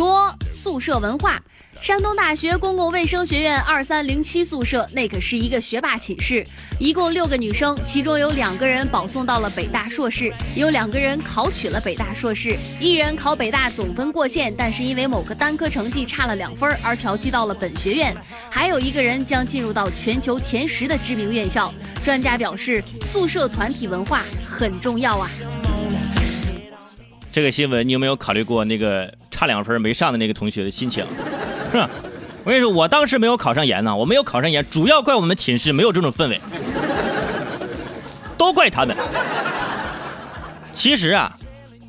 说宿舍文化。山东大学公共卫生学院二三零七宿舍，那可是一个学霸寝室，一共六个女生，其中有两个人保送到了北大硕士，有两个人考取了北大硕士，一人考北大总分过线，但是因为某个单科成绩差了两分而调剂到了本学院，还有一个人将进入到全球前十的知名院校。专家表示，宿舍团体文化很重要啊。这个新闻你有没有考虑过那个差两分没上的那个同学的心情？是吧？我跟你说，我当时没有考上研呢，我没有考上研，主要怪我们寝室没有这种氛围，都怪他们。其实啊，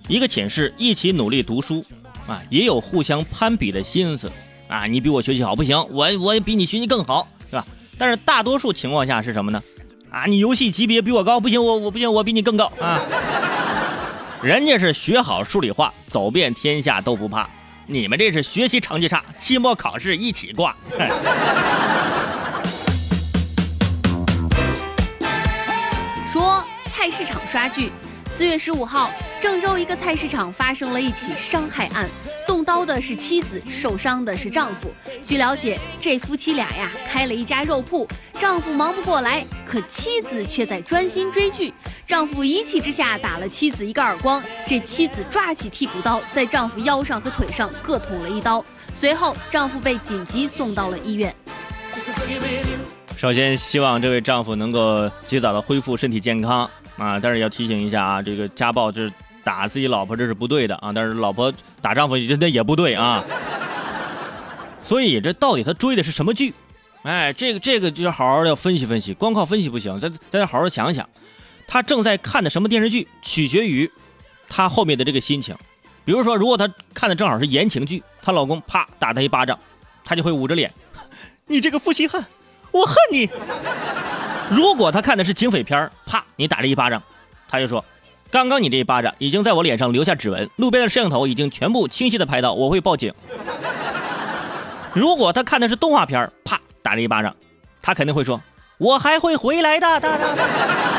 一个寝室一起努力读书啊，也有互相攀比的心思啊。你比我学习好不行，我我也比你学习更好，是吧？但是大多数情况下是什么呢？啊，你游戏级别比我高，不行，我我不行，我比你更高啊。人家是学好数理化，走遍天下都不怕。你们这是学习成绩差，期末考试一起挂。说菜市场刷剧，四月十五号，郑州一个菜市场发生了一起伤害案，动刀的是妻子，受伤的是丈夫。据了解，这夫妻俩呀开了一家肉铺，丈夫忙不过来，可妻子却在专心追剧。丈夫一气之下打了妻子一个耳光，这妻子抓起剔骨刀，在丈夫腰上和腿上各捅了一刀。随后，丈夫被紧急送到了医院。首先，希望这位丈夫能够及早的恢复身体健康啊！但是要提醒一下啊，这个家暴就是打自己老婆，这是不对的啊！但是老婆打丈夫，那也不对啊！所以这到底他追的是什么剧？哎，这个这个就要好好要分析分析，光靠分析不行，咱咱得好好想想。他正在看的什么电视剧，取决于他后面的这个心情。比如说，如果她看的正好是言情剧，她老公啪打她一巴掌，她就会捂着脸：“ 你这个负心汉，我恨你。”如果她看的是警匪片啪你打了一巴掌，他就说：“刚刚你这一巴掌已经在我脸上留下指纹，路边的摄像头已经全部清晰的拍到，我会报警。”如果她看的是动画片啪打了一巴掌，她肯定会说：“我还会回来的。”哒哒哒。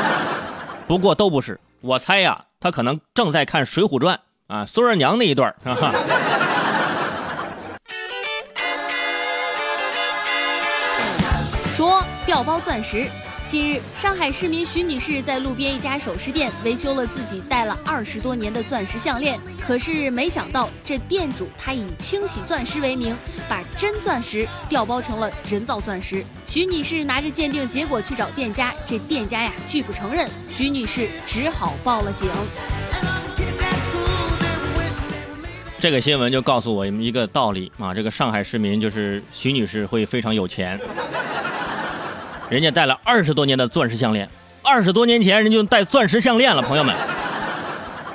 不过都不是，我猜呀，他可能正在看《水浒传》啊，孙二娘那一段儿？说掉包钻石。近日，上海市民徐女士在路边一家首饰店维修了自己戴了二十多年的钻石项链，可是没想到这店主他以清洗钻石为名，把真钻石调包成了人造钻石。徐女士拿着鉴定结果去找店家，这店家呀拒不承认，徐女士只好报了警。这个新闻就告诉我们一个道理啊，这个上海市民就是徐女士会非常有钱。人家戴了二十多年的钻石项链，二十多年前人就戴钻石项链了，朋友们，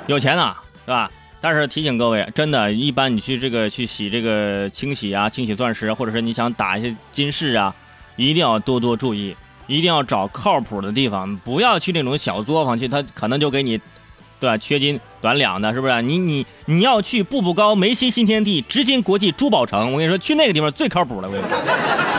有钱呐，是吧？但是提醒各位，真的，一般你去这个去洗这个清洗啊，清洗钻石，或者是你想打一些金饰啊，一定要多多注意，一定要找靠谱的地方，不要去那种小作坊去，他可能就给你，对吧？缺斤短两的，是不是？你你你要去步步高、梅西新天地、直金国际珠宝城，我跟你说，去那个地方最靠谱了，我跟你。说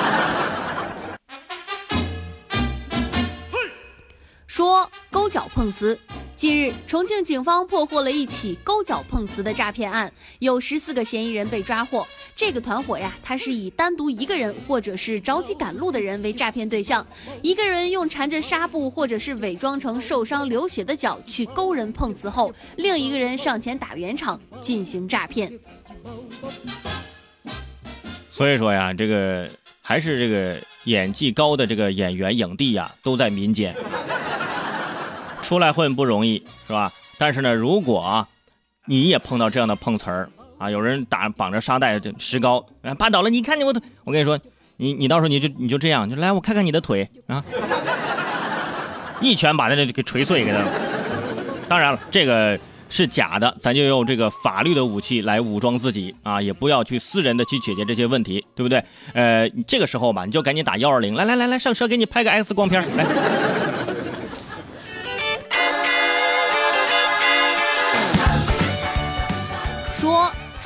碰瓷。近日，重庆警方破获了一起勾脚碰瓷的诈骗案，有十四个嫌疑人被抓获。这个团伙呀，他是以单独一个人或者是着急赶路的人为诈骗对象，一个人用缠着纱布或者是伪装成受伤流血的脚去勾人碰瓷后，另一个人上前打圆场进行诈骗。所以说呀，这个还是这个演技高的这个演员影帝呀，都在民间。出来混不容易，是吧？但是呢，如果你也碰到这样的碰瓷儿啊，有人打绑着沙袋石膏，哎，绊倒了，你看见我腿？我跟你说，你你到时候你就你就这样，就来我看看你的腿啊，一拳把那个给锤碎给他。当然了，这个是假的，咱就用这个法律的武器来武装自己啊，也不要去私人的去解决这些问题，对不对？呃，这个时候吧，你就赶紧打幺二零，来来来来，上车给你拍个 X 光片来。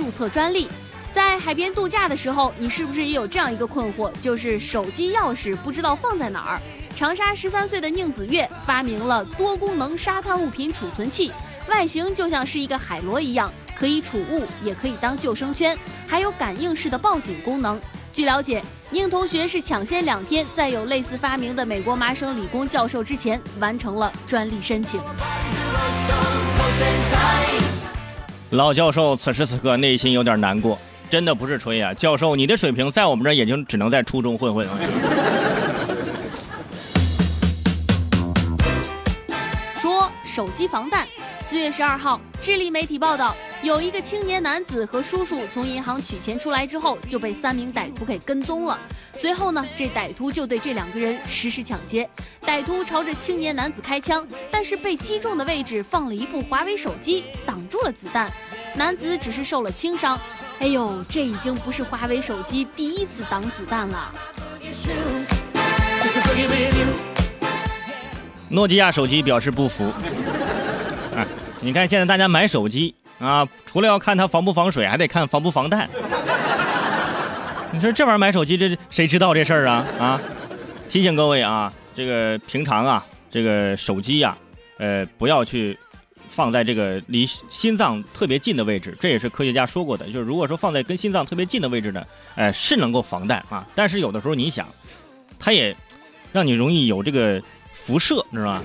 注册专利，在海边度假的时候，你是不是也有这样一个困惑，就是手机钥匙不知道放在哪儿？长沙十三岁的宁子月发明了多功能沙滩物品储存器，外形就像是一个海螺一样，可以储物，也可以当救生圈，还有感应式的报警功能。据了解，宁同学是抢先两天，在有类似发明的美国麻省理工教授之前，完成了专利申请。老教授此时此刻内心有点难过，真的不是吹啊！教授，你的水平在我们这儿也就只能在初中混混。说手机防弹。四月十二号，智利媒体报道，有一个青年男子和叔叔从银行取钱出来之后，就被三名歹徒给跟踪了。随后呢，这歹徒就对这两个人实施抢劫。歹徒朝着青年男子开枪，但是被击中的位置放了一部华为手机，挡住了子弹。男子只是受了轻伤。哎呦，这已经不是华为手机第一次挡子弹了。诺基亚手机表示不服。你看，现在大家买手机啊，除了要看它防不防水，还得看防不防弹。你说这玩意儿买手机，这谁知道这事儿啊？啊！提醒各位啊，这个平常啊，这个手机呀，呃，不要去放在这个离心脏特别近的位置。这也是科学家说过的，就是如果说放在跟心脏特别近的位置呢，哎，是能够防弹啊。但是有的时候你想，它也让你容易有这个辐射，你知道吗？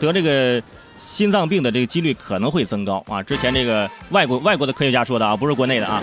得这个。心脏病的这个几率可能会增高啊！之前这个外国外国的科学家说的啊，不是国内的啊。